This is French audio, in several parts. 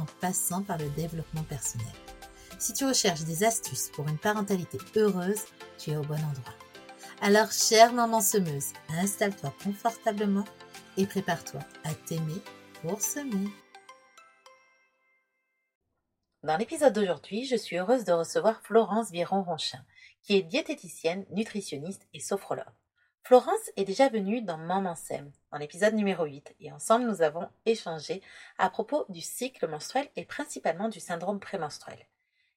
en passant par le développement personnel. Si tu recherches des astuces pour une parentalité heureuse, tu es au bon endroit. Alors, chère maman semeuse, installe-toi confortablement et prépare-toi à t'aimer pour semer. Dans l'épisode d'aujourd'hui, je suis heureuse de recevoir Florence Viron-Ronchin, qui est diététicienne, nutritionniste et sophrologue. Florence est déjà venue dans Maman Sème, dans l'épisode numéro 8, et ensemble nous avons échangé à propos du cycle menstruel et principalement du syndrome prémenstruel.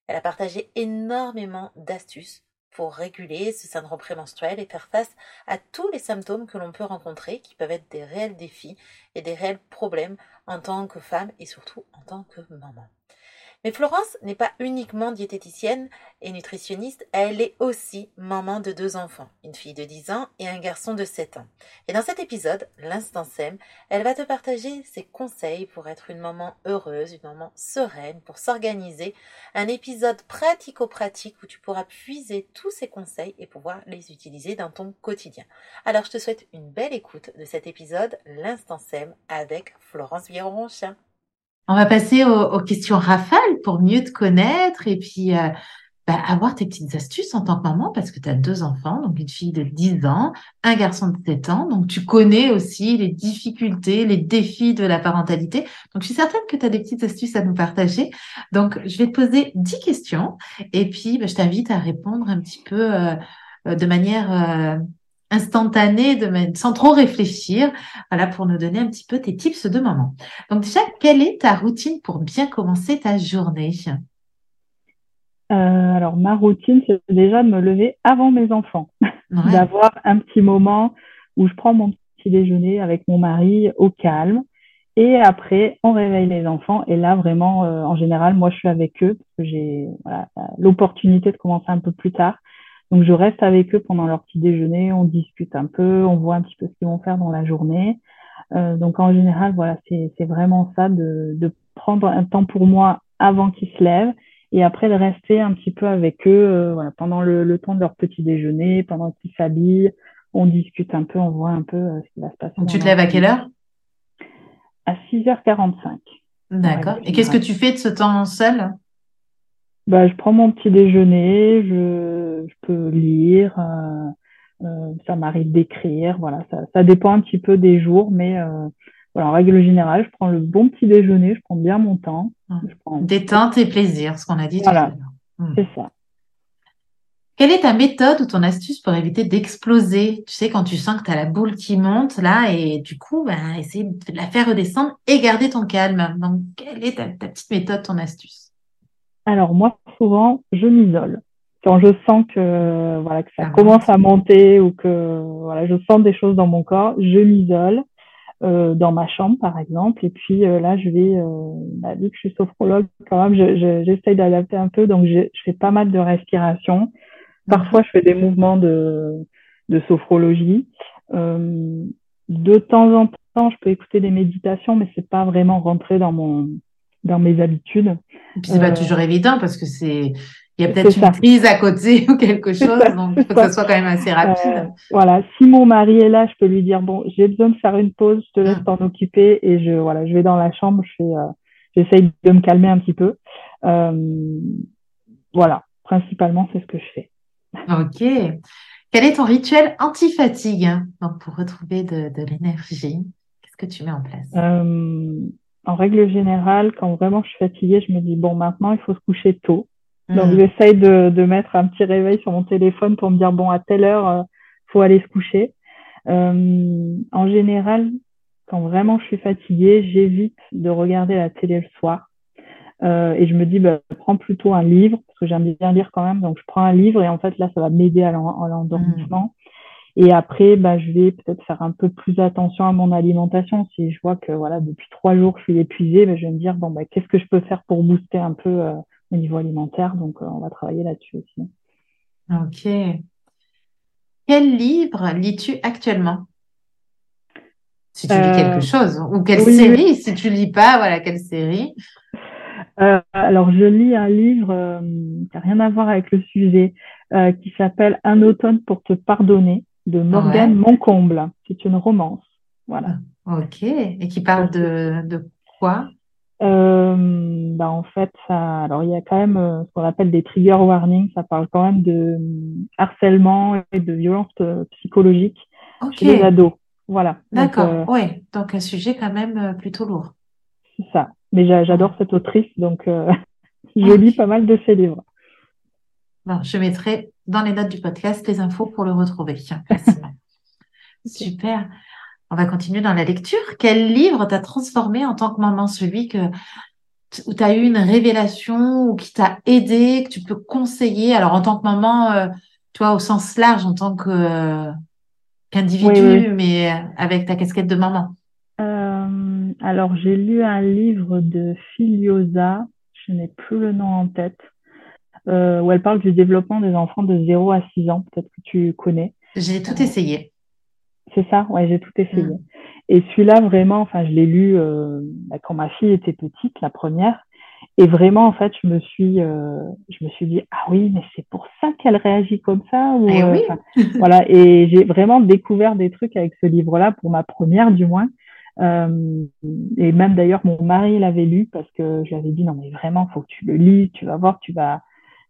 Elle a partagé énormément d'astuces pour réguler ce syndrome prémenstruel et faire face à tous les symptômes que l'on peut rencontrer, qui peuvent être des réels défis et des réels problèmes en tant que femme et surtout en tant que maman. Mais Florence n'est pas uniquement diététicienne et nutritionniste, elle est aussi maman de deux enfants, une fille de 10 ans et un garçon de 7 ans. Et dans cet épisode, l'instant sème, elle va te partager ses conseils pour être une maman heureuse, une maman sereine, pour s'organiser, un épisode pratico-pratique où tu pourras puiser tous ces conseils et pouvoir les utiliser dans ton quotidien. Alors je te souhaite une belle écoute de cet épisode, l'instant sème, avec Florence Viron-Ronchin. On va passer aux, questions rafales pour mieux te connaître et puis euh, bah, avoir tes petites astuces en tant que maman parce que tu as deux enfants, donc une fille de 10 ans, un garçon de 7 ans. Donc tu connais aussi les difficultés, les défis de la parentalité. Donc je suis certaine que tu as des petites astuces à nous partager. Donc je vais te poser 10 questions et puis bah, je t'invite à répondre un petit peu euh, euh, de manière instantané, de, sans trop réfléchir, voilà, pour nous donner un petit peu tes tips de maman. Donc déjà, quelle est ta routine pour bien commencer ta journée? Euh, Alors ma routine, c'est déjà de me lever avant mes enfants, d'avoir un petit moment où je prends mon petit déjeuner avec mon mari au calme. Et après, on réveille les enfants. Et là, vraiment, euh, en général, moi, je suis avec eux parce que j'ai voilà, l'opportunité de commencer un peu plus tard. Donc, je reste avec eux pendant leur petit déjeuner, on discute un peu, on voit un petit peu ce qu'ils vont faire dans la journée. Euh, donc, en général, voilà, c'est vraiment ça, de, de, prendre un temps pour moi avant qu'ils se lèvent et après de rester un petit peu avec eux euh, voilà, pendant le, le, temps de leur petit déjeuner, pendant qu'ils s'habillent. On discute un peu, on voit un peu euh, ce qui va se passer. Tu te lèves à quelle heure? À 6h45. D'accord. Et qu'est-ce que tu fais de ce temps seul? Bah, je prends mon petit déjeuner, je, je peux lire, euh, euh, ça m'arrive d'écrire, voilà, ça, ça, dépend un petit peu des jours, mais euh, voilà, en règle générale, je prends le bon petit déjeuner, je prends bien mon temps. Détente et plaisir, ce qu'on a dit voilà, hum. C'est ça. Quelle est ta méthode ou ton astuce pour éviter d'exploser? Tu sais, quand tu sens que tu as la boule qui monte là, et du coup, ben, essayer de la faire redescendre et garder ton calme. Donc, quelle est ta petite méthode, ton astuce? Alors moi, souvent, je m'isole. Quand je sens que voilà que ça, commence à monter ou que voilà, je sens des choses dans mon corps, je m'isole euh, dans ma chambre, par exemple. Et puis euh, là, je vais, euh, bah, vu que je suis sophrologue, quand même, j'essaye d'adapter un peu. Donc, je, fais pas mal de respiration. Parfois, je fais des mouvements de, de sophrologie. Euh, de temps en temps, je peux écouter des méditations, mais c'est pas vraiment rentré dans mon dans mes habitudes. Et puis c'est pas euh, toujours évident parce que c'est il y a peut-être une prise à côté ou quelque chose, donc il faut que ça soit quand même assez rapide. Euh, voilà, si mon mari est là, je peux lui dire bon, j'ai besoin de faire une pause, je te laisse ah. t'en occuper et je voilà, je vais dans la chambre, je fais, euh, j'essaye de me calmer un petit peu. voilà, principalement c'est ce que je fais. Ok. Quel est ton rituel anti-fatigue donc pour retrouver de, de l'énergie? Qu'est-ce que tu mets en place? En règle générale, quand vraiment je suis fatiguée, je me dis, bon, maintenant, il faut se coucher tôt. Donc, mm. j'essaye de, de mettre un petit réveil sur mon téléphone pour me dire, bon, à telle heure, euh, faut aller se coucher. Euh, en général, quand vraiment je suis fatiguée, j'évite de regarder la télé le soir. Euh, et je me dis, bah, prends plutôt un livre, parce que j'aime bien lire quand même. Donc, je prends un livre et en fait, là, ça va m'aider à l'endormissement. Et après, bah, je vais peut-être faire un peu plus attention à mon alimentation. Si je vois que voilà, depuis trois jours, je suis épuisée, bah, je vais me dire bon, bah, qu'est-ce que je peux faire pour booster un peu euh, au niveau alimentaire? Donc, euh, on va travailler là-dessus aussi. Ok. Quel livre lis-tu actuellement? Si tu lis quelque euh, chose, ou quelle série Si tu lis pas, voilà, quelle série? Alors, je lis un livre qui n'a rien à voir avec le sujet, qui s'appelle Un automne pour te pardonner de Morgane Moncomble. C'est une romance. Voilà. Ok. Et qui parle de, de quoi? Euh, bah en fait, ça, alors il y a quand même euh, ce qu'on appelle des trigger warnings. Ça parle quand même de euh, harcèlement et de violence psychologique chez les ados. Voilà. D'accord. oui. Donc un sujet quand même plutôt lourd. C'est ça. Mais j'adore cette autrice, donc je lis pas mal de ses livres. Bon, je mettrai dans les notes du podcast les infos pour le retrouver. Super. On va continuer dans la lecture. Quel livre t'a transformé en tant que maman? Celui que, où tu as eu une révélation ou qui t'a aidé, que tu peux conseiller? Alors, en tant que maman, euh, tu vois, au sens large, en tant que, qu'individu, mais avec ta casquette de maman. Euh, alors, j'ai lu un livre de Filiosa, je n'ai plus le nom en tête. Euh, où elle parle du développement des enfants de 0 à 6 ans. Peut-être que tu connais. J'ai tout essayé. C'est ça, ouais, j'ai tout essayé. Mm. Et celui-là, vraiment, enfin, je l'ai lu euh, bah, quand ma fille était petite, la première. Et vraiment, en fait, je me suis, euh, je me suis dit, ah oui, mais c'est pour ça qu'elle réagit comme ça. Ou, eh oui. voilà. Et j'ai vraiment découvert des trucs avec ce livre-là, pour ma première du moins. Euh, et même d'ailleurs, mon mari l'avait lu parce que je lui avais dit, non, mais vraiment, faut que tu le lis, tu vas voir, tu vas,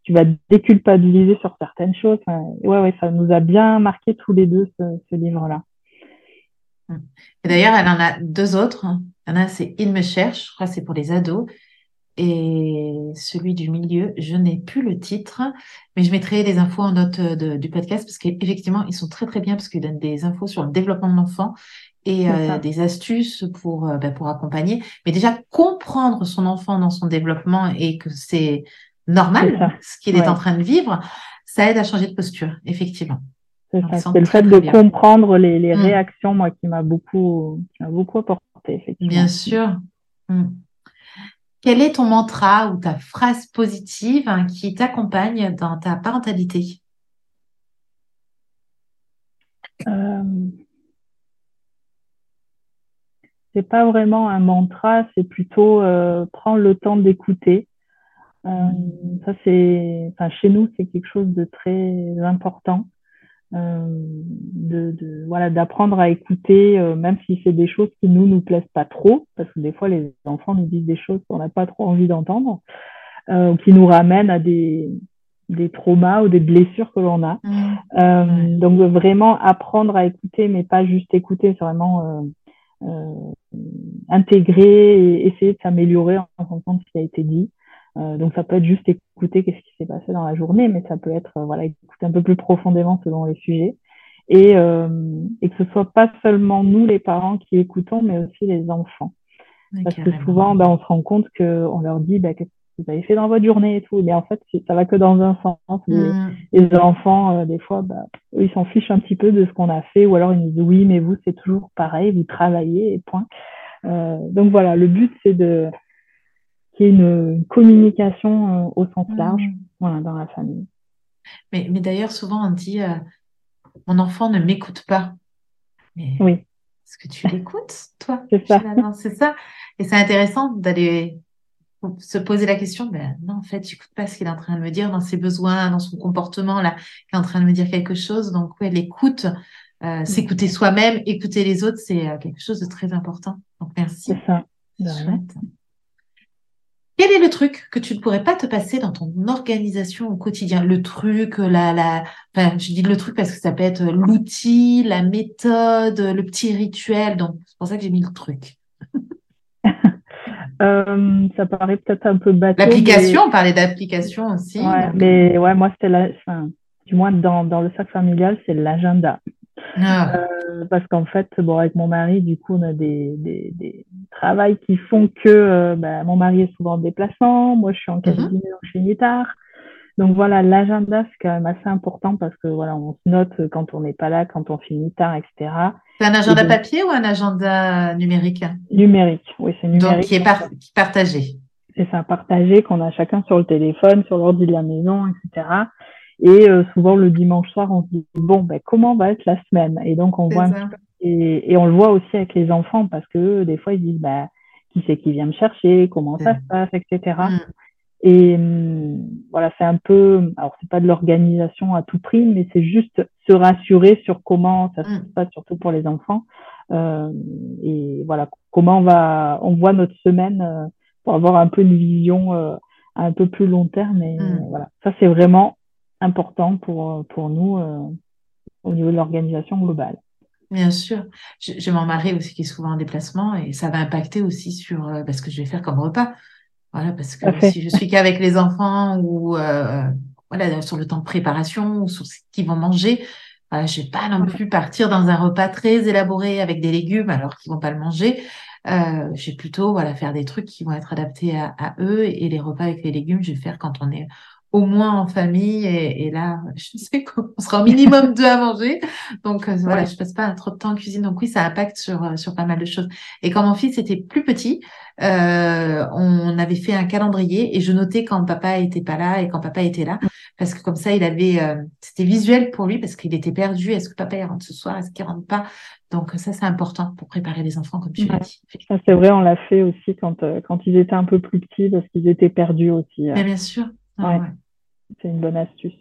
tu vas déculpabiliser sur certaines choses. ouais, ouais, ça nous a bien marqué tous les deux ce, livre-là. Et d'ailleurs, elle en a deux autres. Il y en a, c'est Il me cherche, je crois que c'est pour les ados. Et celui du milieu, je n'ai plus le titre, mais je mettrai des infos en note du podcast parce qu'effectivement, ils sont très très bien parce qu'ils donnent des infos sur le développement de l'enfant et euh, des astuces pour, euh, ben, pour accompagner. Mais déjà, comprendre son enfant dans son développement et que c'est normal, ce qu'il est en train de vivre, ça aide à changer de posture, effectivement. C'est le fait de comprendre les, les mm. réactions, moi, qui m'a beaucoup, beaucoup apporté, effectivement. Bien sûr. Mm. Quel est ton mantra ou ta phrase positive hein, qui t'accompagne dans ta parentalité? Euh... C'est pas vraiment un mantra, c'est plutôt euh, prendre le temps d'écouter ça, c'est, enfin, chez nous, c'est quelque chose de très important. Euh, de, de, voilà d'apprendre à écouter euh, même si c'est des choses qui nous nous plaisent pas trop parce que des fois les enfants nous disent des choses qu'on n'a pas trop envie d'entendre euh, qui nous ramènent à des des traumas ou des blessures que l'on a mmh. euh, donc vraiment apprendre à écouter mais pas juste écouter c'est vraiment intégrer et essayer de s'améliorer en fonction de ce qui a été dit euh, donc ça peut être juste écouter qu'est-ce qui s'est passé dans la journée, mais ça peut être euh, voilà écouter un peu plus profondément selon les sujets et, euh, et que ce soit pas seulement nous les parents qui écoutons, mais aussi les enfants. Parce que souvent, ben, on se rend compte qu'on leur dit ben, qu'est-ce que vous avez fait dans votre journée et tout, mais en fait ça va que dans un sens. Mm. Les, enfants, euh, des fois, ben, eux, ils s'en fichent un petit peu de ce qu'on a fait, ou alors ils nous disent oui, mais vous c'est toujours pareil, vous travaillez et point. Euh, donc voilà, le but c'est de une, communication euh, au sens mmh. large voilà, dans la famille. Mais, mais d'ailleurs, souvent on dit euh, mon enfant ne m'écoute pas. Mais oui. Est-ce que tu l'écoutes, toi? C'est ça. C'est ça. Et c'est intéressant d'aller se poser la question, ben non, en fait, j'écoute pas ce qu'il est en train de me dire dans ses besoins, dans son comportement, là, il est en train de me dire quelque chose. Donc, ouais, l'écoute, euh, mmh. s'écouter soi-même, écouter les autres, c'est quelque chose de très important. Donc, merci. C'est ça. Chouette. Quel est le truc que tu ne pourrais pas te passer dans ton organisation au quotidien? Le truc, la, la, enfin, je dis le truc parce que ça peut être l'outil, la méthode, le petit rituel. Donc, c'est pour ça que j'ai mis le truc. Euh, ça paraît peut-être un peu bateau. L'application, on parlait d'application aussi. Ouais, mais ouais, moi, c'était la, enfin, du moins dans, dans le sac familial, c'est l'agenda. Ah. Euh, parce qu'en fait, bon, avec mon mari, du coup, on a des, des, des travails qui font que euh, bah, mon mari est souvent en déplacement, moi je suis en mhm. cabinet mm -hmm. chez tard. Donc voilà, l'agenda, c'est quand même assez important parce que voilà, on se note quand on n'est pas là, quand on finit tard, etc. C'est un agenda papier ou un agenda numérique? Numérique, oui, c'est numérique. Donc qui est partagé. C'est ça, partagé, qu'on a chacun sur le téléphone, sur l'ordi de la maison, etc. Et euh, souvent le dimanche soir, on se dit bon, ben comment va être la semaine? Et donc on voit un petit peu, et, et, on le voit aussi avec les enfants parce que des fois ils disent ben qui c'est qui vient me chercher, comment ça se passe, etc. Et hum, voilà, c'est un peu, alors c'est pas de l'organisation à tout prix, mais c'est juste se rassurer sur comment ça se mm. passe, surtout pour les enfants. Euh, et voilà, comment on va, on voit notre semaine euh, pour avoir un peu une vision euh, un peu plus long terme. Et mm. voilà, ça c'est vraiment important pour pour nous euh, au niveau de l'organisation globale. Bien sûr. J'ai mon mari aussi qui est souvent en déplacement et ça va impacter aussi sur euh, bah, ce que je vais faire comme repas. Voilà, parce que si je suis qu'avec les enfants ou euh, voilà sur le temps de préparation ou sur ce qu'ils vont manger, voilà, je vais pas non plus partir dans un repas très élaboré avec des légumes alors qu'ils vont pas le manger. Euh, je vais plutôt voilà faire des trucs qui vont être adaptés à, à, eux et les repas avec les légumes, je vais faire quand on est au moins en famille et, et là je sais qu'on sera au minimum deux à manger. Donc euh, voilà je passe pas trop de temps en cuisine. Donc oui ça impacte sur euh, sur pas mal de choses. Et quand mon fils était plus petit euh, on avait fait un calendrier et je notais quand papa était pas là et quand papa était là. Parce que comme ça il avait euh, c'était visuel pour lui parce qu'il était perdu. Est-ce que papa il rentre ce soir? Est-ce qu'il rentre pas? Donc ça c'est important pour préparer les enfants comme tu l'as dit c'est vrai on l'a fait aussi quand quand ils étaient un peu plus petits parce qu'ils étaient perdus aussi Mais bien sûr ouais. C'est une bonne astuce.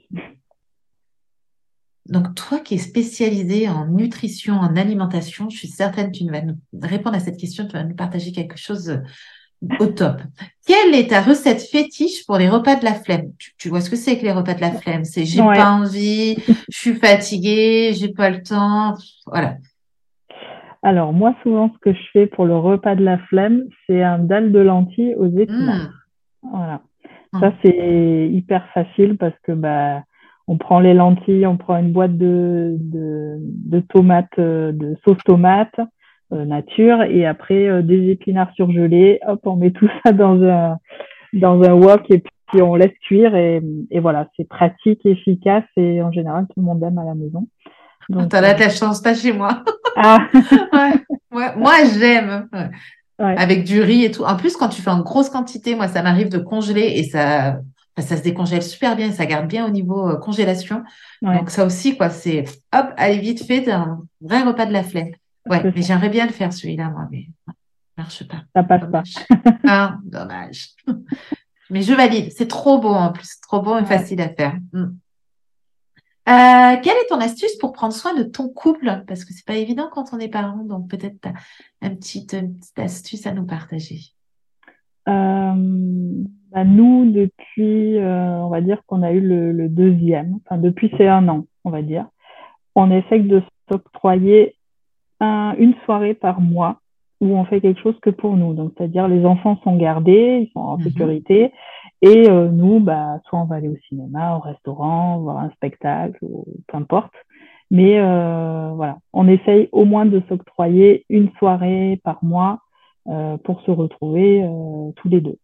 Donc, toi qui es spécialisé en nutrition, en alimentation, je suis certaine que tu vas nous répondre à cette question, tu vas nous partager quelque chose au top. Quelle est ta recette fétiche pour les repas de la flemme? Tu, vois ce que c'est que les repas de la flemme? C'est j'ai pas envie, je suis fatiguée, j'ai pas le temps, voilà. Alors moi souvent ce que je fais pour le repas de la flemme, c'est un dalle de lentilles aux épinards. Mmh. Voilà. Ça, hum. c'est hyper facile parce que bah, on prend les lentilles, on prend une boîte de, de, de tomates, euh, de sauce tomate euh, nature, et après euh, des épinards surgelés. Hop, on met tout ça dans un dans un wok et puis on laisse cuire et, et voilà, c'est pratique, efficace et en général tout le monde aime à la maison. Donc, T'as la chance, pas chez moi. Ah. ouais. Moi, j'aime. Ouais avec du riz et tout. En plus, quand tu fais en grosse quantité, moi, ça m'arrive de congeler et ça, ça se décongèle super bien, ça garde bien au niveau euh, congélation. Donc ça aussi, quoi, c'est hop, allez vite fait, un vrai repas de la flemme. Ouais, mais j'aimerais bien le faire celui-là, moi, mais ça marche pas. Ça passe pas. ah, dommage. mais je valide. C'est trop beau en plus, trop beau et facile à faire. Hmm. Euh, quelle est ton astuce pour prendre soin de ton couple? Parce que c'est pas évident quand on est parent, donc peut-être tu as une petite, astuce à nous partager. Euh, bah, nous, depuis, euh, on va dire qu'on a eu le, deuxième, enfin depuis c'est un an, on va dire, on essaie de s'octroyer une soirée par mois où on fait quelque chose que pour nous. Donc, c'est-à-dire les enfants sont gardés, ils sont en mhm. sécurité, et euh, nous, bah, soit on va aller au cinéma, au restaurant, voir un spectacle, ou peu importe. Mais euh, voilà, on essaye au moins de s'octroyer une soirée par mois euh, pour se retrouver euh, tous les deux.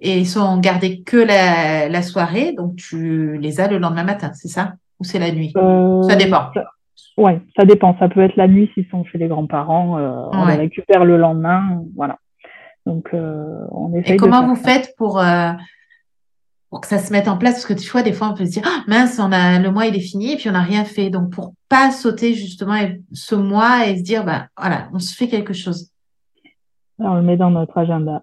Et ils sont gardés que la, la, soirée, donc tu les as le lendemain matin, c'est ça? Ou c'est la nuit? Ça dépend. Ça, ouais, ça dépend. Ça peut être la nuit s'ils sont chez les grands-parents. On les récupère le lendemain. Voilà. Donc, euh, on essaye Et comment vous faites pour, euh, pour que ça se mette en place? Parce que tu vois, des fois, on peut se dire, ah, mince, on a, le mois, il est fini et puis on n'a rien fait. Donc, pour pas sauter justement ce mois et se dire, bah, voilà, on se fait quelque chose. on le met dans notre agenda.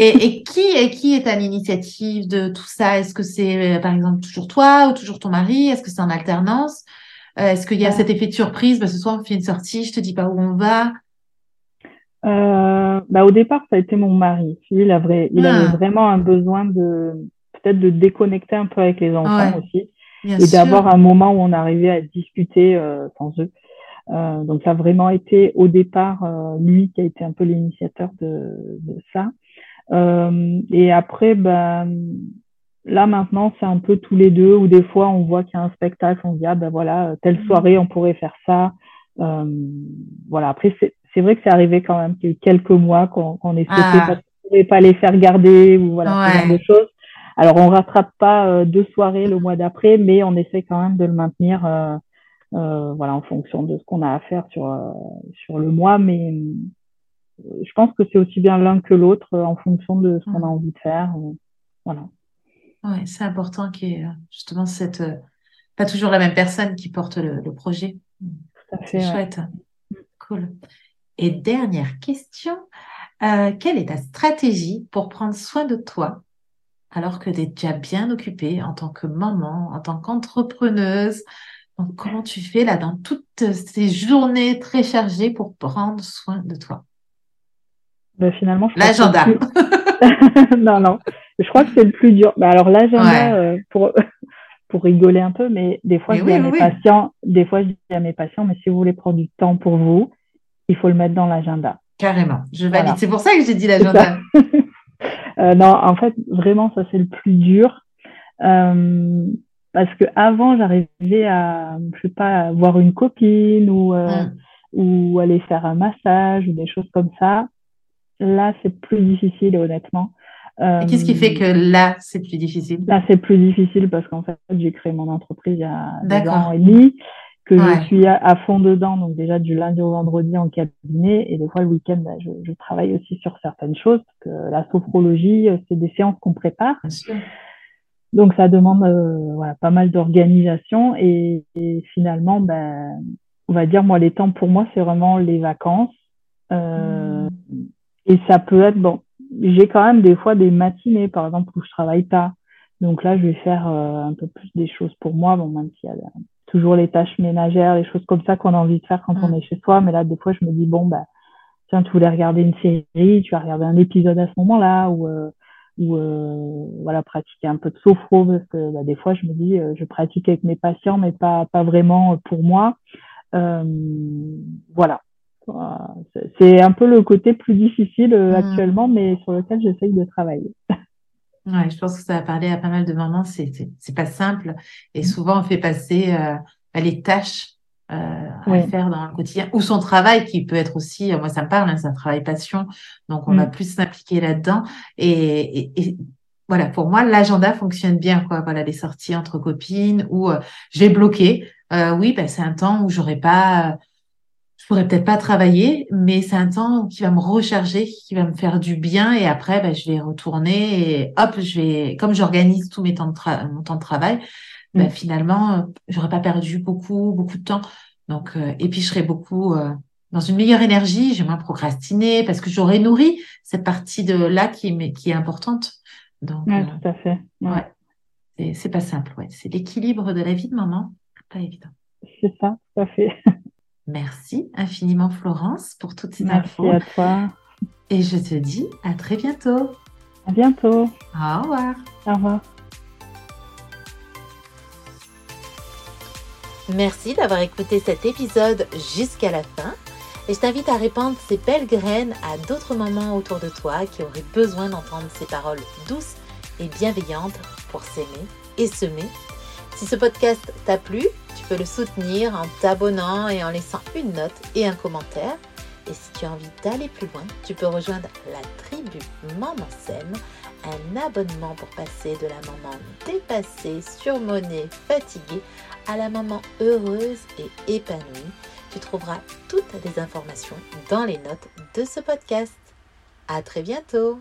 et, et, qui, et qui est à l'initiative de tout ça? Est-ce que c'est, euh, par exemple, toujours toi ou toujours ton mari? Est-ce que c'est en alternance? Est-ce qu'il y a cet effet de surprise? Bah, Ce soir, on fait une sortie, je te dis pas où on va euh, bah, au départ, ça a été mon mari. Il, a vrai, il avait ah. vraiment un besoin de peut-être de déconnecter un peu avec les enfants aussi et d'avoir un moment où on arrivait à discuter euh, sans eux. Euh, donc ça a vraiment été au départ euh, lui qui a été un peu l'initiateur de, de, ça. Euh, et après, ben là maintenant c'est un peu tous les deux ou des fois on voit qu'il y a un spectacle, on se dit ah ben voilà telle mmh. soirée on pourrait faire ça. voilà après c'est c'est vrai que c'est arrivé quand même qu'il y a eu quelques mois qu'on qu sauté ah. parce qu'on ne pouvait pas les faire garder ou voilà, ce genre de choses. Alors, on rattrape pas deux soirées le mois d'après, mais on essaie quand même de le maintenir, voilà, en fonction de ce qu'on a à faire sur sur le mois. Mais je pense que c'est aussi bien l'un que l'autre en fonction de ce qu'on a mmh. envie de faire. voilà. Ouais, c'est important qu'il y ait justement cette pas toujours la même personne qui porte le, projet. C'est chouette. Cool. Et dernière question, euh, quelle est ta stratégie pour prendre soin de toi alors que tu es déjà bien occupée en tant que maman, en tant qu'entrepreneuse? Donc, comment tu fais là dans toutes ces journées très chargées pour prendre soin de toi? Ben, Finalement, l'agenda. non, non. Je crois que c'est le plus dur. Ben, alors l'agenda, euh, pour pour rigoler un peu, mais des fois, je dis à mes patients, des fois, je dis à mes patients, mais si vous voulez prendre du temps pour vous, il faut le mettre dans l'agenda. Carrément, je valide. C'est pour ça que j'ai dit l'agenda. euh, non, en fait, vraiment, ça c'est le plus dur. Euh, parce que avant, j'arrivais à, je sais pas, voir une copine ou, euh, mm. ou aller faire un massage ou des choses comme ça. Là, c'est plus difficile, honnêtement. Et qu'est-ce qui fait que là, c'est plus difficile? Là, c'est plus difficile parce qu'en fait, j'ai créé mon entreprise il y a deux ans et demi, que je suis à, fond dedans, donc déjà du lundi au vendredi en cabinet, et des fois le week-end, bah, je, je, travaille aussi sur certaines choses, parce que la sophrologie, euh, c'est des séances qu'on prépare. Donc ça demande euh, voilà, pas mal d'organisation, et, et, finalement, ben, on va dire, moi, les temps pour moi, c'est vraiment les vacances. Euh, mmh. Et ça peut être, bon, j'ai quand même des fois des matinées, par exemple, où je travaille pas. Donc là, je vais faire euh, un peu plus des choses pour moi, bon, même s'il y a toujours les tâches ménagères, les choses comme ça qu'on a envie de faire quand on mm. est chez soi. Mais là, des fois, je me dis, bon, bah, tiens, tu voulais regarder une série, tu vas regarder un épisode à ce moment-là, ou, euh, ou euh, voilà, pratiquer un peu de sophro, parce que bah, des fois, je me dis, je pratique avec mes patients, mais pas, pas vraiment pour moi. voilà. C'est un peu le côté plus difficile euh, hmm. actuellement, mais sur lequel j'essaye de travailler. Ouais, je pense que ça va parler à pas mal de mamans. C'est c'est pas simple et hmm. souvent on fait passer euh, les tâches euh, à faire dans le quotidien ou son travail qui peut être aussi. Moi, ça me parle, hein, c'est un travail passion, donc on va hmm. plus s'impliquer là-dedans. Et, et, voilà, pour moi, l'agenda fonctionne bien. Quoi, voilà, les sorties entre copines ou je vais bloquer. oui, ben c'est un temps où j'aurais pas je pourrais peut-être pas travailler, mais c'est un temps qui va me recharger, qui va me faire du bien et après, ben, je vais retourner et hop, je vais, comme j'organise tous mes temps de mon temps de travail, ben, finalement, j'aurais pas perdu beaucoup, beaucoup de temps. Donc, euh, et puis je serais beaucoup euh, dans une meilleure énergie, j'ai moins procrastiné parce que j'aurais nourri cette partie de là qui, qui est importante. Donc, ouais, euh, tout à fait. Ouais. C'est pas simple, ouais. C'est l'équilibre de la vie de maman, pas évident. C'est ça, tout à fait. Merci infiniment Florence pour toutes ces Merci infos. Merci à toi. Et je te dis à très bientôt. À bientôt. Au revoir. Au revoir. Merci d'avoir écouté cet épisode jusqu'à la fin. Et je t'invite à répandre ces belles graines à d'autres mamans autour de toi qui auraient besoin d'entendre ces paroles douces et bienveillantes pour s'aimer et semer. Si ce podcast t'a plu, tu peux le soutenir en t'abonnant et en laissant une note et un commentaire. Et si tu as envie d'aller plus loin, tu peux rejoindre la tribu Maman Sème, un abonnement pour passer de la maman dépassée, surmonnée, fatiguée à la maman heureuse et épanouie. Tu trouveras toutes les informations dans les notes de ce podcast. À très bientôt!